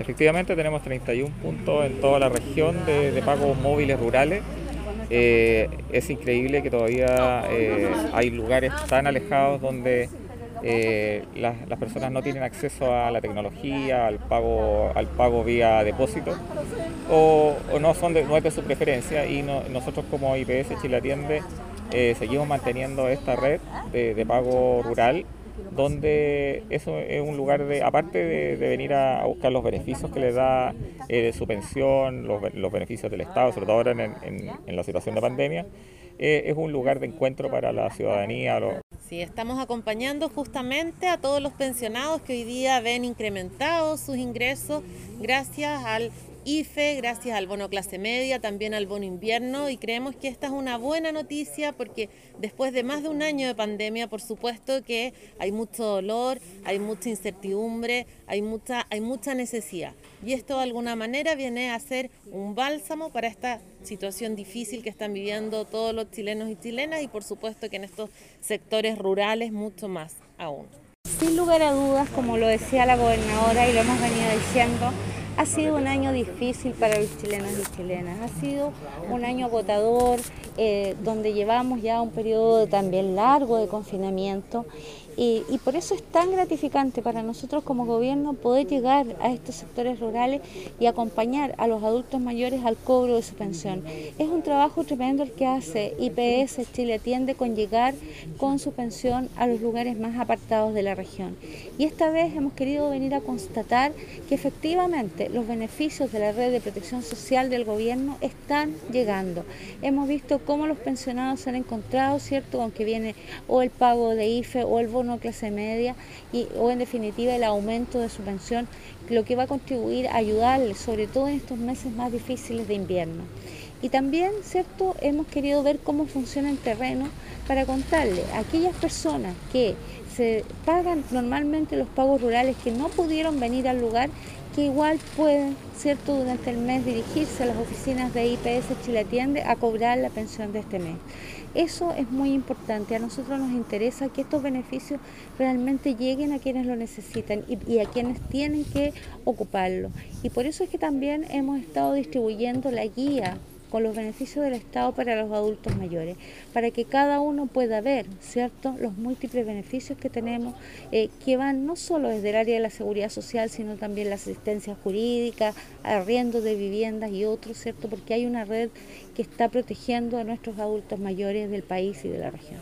Efectivamente tenemos 31 puntos en toda la región de, pagos móviles rurales. Eh, es increíble que todavía eh, hay lugares tan alejados donde eh, las, personas no tienen acceso a la tecnología, al pago, al pago vía depósito, o, no, son no es de su preferencia y nosotros como IPS Chile Atiende seguimos manteniendo esta red de pago rural donde eso es un lugar de, aparte de, venir a, buscar los beneficios que le da eh, su pensión, los, beneficios del Estado, sobre todo ahora en, la situación de pandemia, eh, es un lugar de encuentro para la ciudadanía. Sí, estamos acompañando justamente a todos los pensionados que hoy día ven incrementados sus ingresos gracias al IFE, gracias al bono clase media, también al bono invierno y creemos que esta es una buena noticia porque después de más de un año de pandemia, por supuesto que hay mucho dolor, hay mucha incertidumbre, hay mucha, hay mucha necesidad. Y esto de alguna manera viene a ser un bálsamo para esta situación difícil que están viviendo todos los chilenos y chilenas y por supuesto que en estos sectores rurales mucho más aún. Sin lugar a dudas, como lo decía la gobernadora y lo hemos venido diciendo, ha sido un año difícil para los chilenos y chilenas, ha sido un año agotador, eh, donde llevamos ya un periodo también largo de confinamiento y, por eso es tan gratificante para nosotros como gobierno poder llegar a estos sectores rurales y acompañar a los adultos mayores al cobro de su pensión. Es un trabajo tremendo el que hace IPS Chile Atiende con llegar con su pensión a los lugares más apartados de la región. Y esta vez hemos querido venir a constatar que efectivamente los beneficios de la red de protección social del gobierno están llegando. Hemos visto cómo los pensionados se han encontrado, ¿cierto?, con que viene o el pago de IFE o el bono clase media y, o en definitiva el aumento de su pensión, lo que va a contribuir a ayudarles, sobre todo en estos meses más difíciles de invierno. Y también, ¿cierto?, hemos querido ver cómo funciona el terreno para contarle a aquellas personas que se pagan normalmente los pagos rurales que no pudieron venir al lugar, que igual pueden, ¿cierto?, durante el mes dirigirse a las oficinas de IPS Chile Atiende a cobrar la pensión de este mes. Eso es muy importante. A nosotros nos interesa que estos beneficios realmente lleguen a quienes lo necesitan y, a quienes tienen que ocuparlo. Y por eso es que también hemos estado distribuyendo la guía con los beneficios del Estado para los adultos mayores, para que cada uno pueda ver, ¿cierto?, los múltiples beneficios que tenemos, eh, que van no solo desde el área de la seguridad social, sino también la asistencia jurídica, arriendo de viviendas y otros, ¿cierto?, porque hay una red que está protegiendo a nuestros adultos mayores del país y de la región.